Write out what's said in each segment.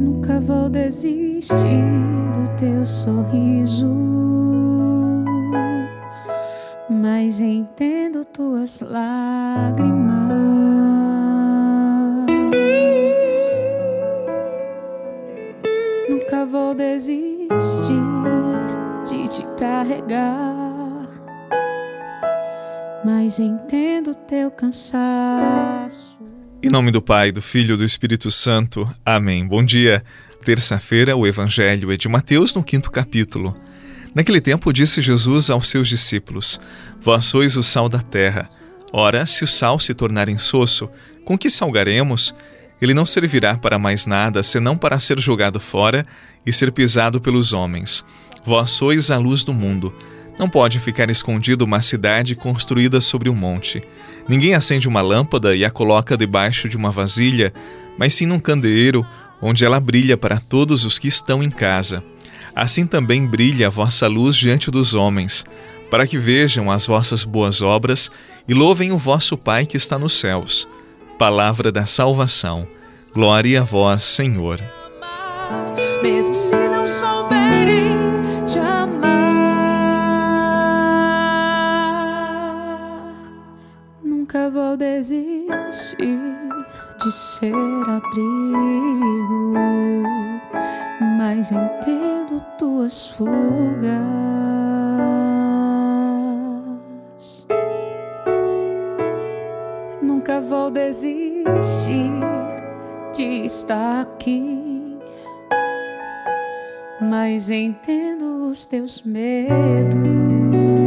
Nunca vou desistir do teu sorriso, mas entendo tuas lágrimas. Nunca vou desistir de te carregar, mas entendo teu cansaço. Em nome do Pai, do Filho e do Espírito Santo. Amém. Bom dia. Terça-feira, o Evangelho é de Mateus, no quinto capítulo. Naquele tempo, disse Jesus aos seus discípulos: Vós sois o sal da terra. Ora, se o sal se tornar insosso, com que salgaremos? Ele não servirá para mais nada, senão para ser jogado fora e ser pisado pelos homens. Vós sois a luz do mundo. Não pode ficar escondido uma cidade construída sobre um monte. Ninguém acende uma lâmpada e a coloca debaixo de uma vasilha, mas sim num candeeiro, onde ela brilha para todos os que estão em casa. Assim também brilha a vossa luz diante dos homens, para que vejam as vossas boas obras e louvem o vosso Pai que está nos céus palavra da salvação. Glória a vós, Senhor. Mesmo se não souberem nunca vou desistir de ser abrigo, mas entendo tuas fugas. nunca vou desistir de estar aqui. Mas entendo os teus medos.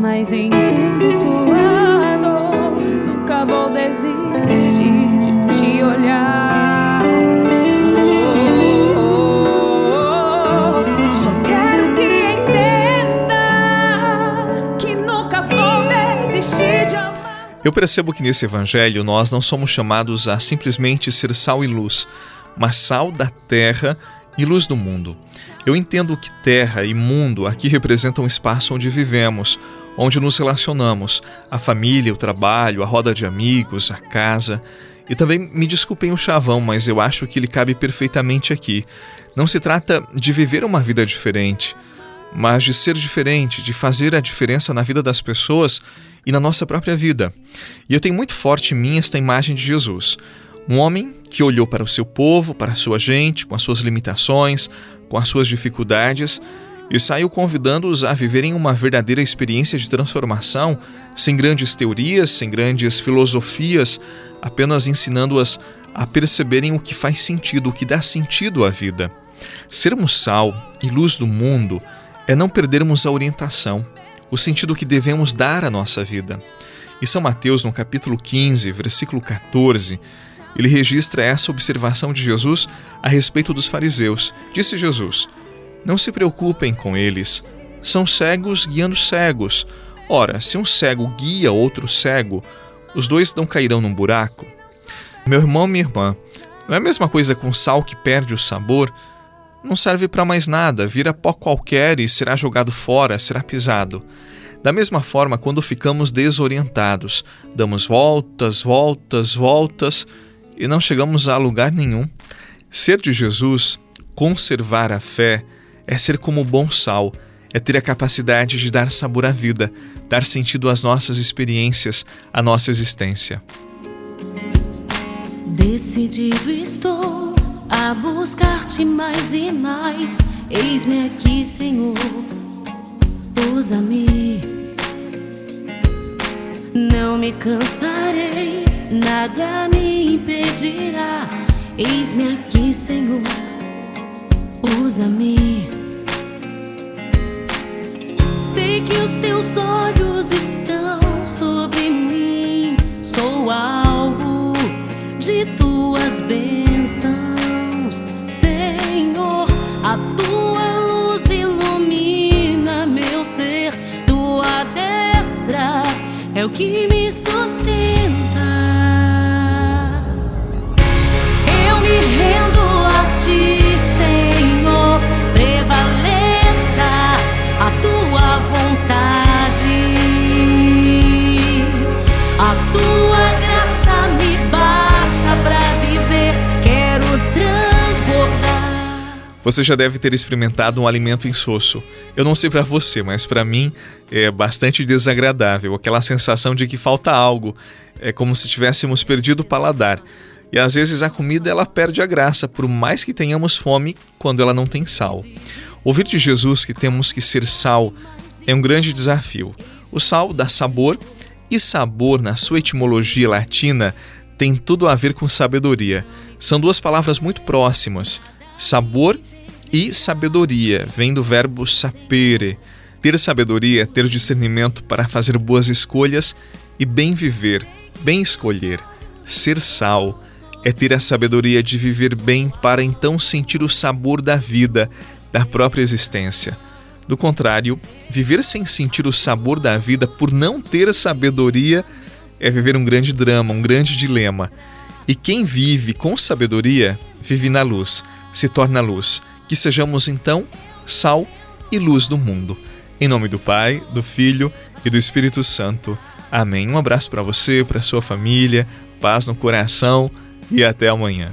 Mas entendo tua dor. Nunca vou desistir de te olhar. Eu percebo que nesse evangelho nós não somos chamados a simplesmente ser sal e luz, mas sal da terra e luz do mundo. Eu entendo que terra e mundo aqui representam o espaço onde vivemos, onde nos relacionamos, a família, o trabalho, a roda de amigos, a casa. E também me desculpem o chavão, mas eu acho que ele cabe perfeitamente aqui. Não se trata de viver uma vida diferente, mas de ser diferente, de fazer a diferença na vida das pessoas e na nossa própria vida. E eu tenho muito forte em mim esta imagem de Jesus. Um homem que olhou para o seu povo, para a sua gente, com as suas limitações, com as suas dificuldades, e saiu convidando-os a viverem uma verdadeira experiência de transformação, sem grandes teorias, sem grandes filosofias, apenas ensinando-as a perceberem o que faz sentido, o que dá sentido à vida. Sermos sal e luz do mundo é não perdermos a orientação, o sentido que devemos dar à nossa vida. E São Mateus, no capítulo 15, versículo 14, ele registra essa observação de Jesus a respeito dos fariseus. Disse Jesus: Não se preocupem com eles, são cegos guiando cegos. Ora, se um cego guia outro cego, os dois não cairão num buraco? Meu irmão, minha irmã, não é a mesma coisa com sal que perde o sabor? não serve para mais nada, vira pó qualquer e será jogado fora, será pisado. Da mesma forma, quando ficamos desorientados, damos voltas, voltas, voltas e não chegamos a lugar nenhum. Ser de Jesus, conservar a fé, é ser como bom sal, é ter a capacidade de dar sabor à vida, dar sentido às nossas experiências, à nossa existência. Decidido estou a buscar-te mais e mais. Eis-me aqui, Senhor, usa-me. Não me cansarei, nada me impedirá. Eis-me aqui, Senhor, usa-me. Que os teus olhos estão sobre mim, sou alvo de tuas bênçãos. é o que me sustenta. Você já deve ter experimentado um alimento insosso. Eu não sei para você, mas para mim é bastante desagradável, aquela sensação de que falta algo. É como se tivéssemos perdido o paladar. E às vezes a comida ela perde a graça, por mais que tenhamos fome quando ela não tem sal. Ouvir de Jesus que temos que ser sal é um grande desafio. O sal dá sabor, e sabor, na sua etimologia latina, tem tudo a ver com sabedoria. São duas palavras muito próximas. Sabor e sabedoria vem do verbo sapere. Ter sabedoria é ter discernimento para fazer boas escolhas e bem viver, bem escolher. Ser sal é ter a sabedoria de viver bem para então sentir o sabor da vida, da própria existência. Do contrário, viver sem sentir o sabor da vida por não ter sabedoria é viver um grande drama, um grande dilema. E quem vive com sabedoria, vive na luz, se torna luz. Que sejamos então sal e luz do mundo. Em nome do Pai, do Filho e do Espírito Santo. Amém. Um abraço para você, para sua família, paz no coração e até amanhã.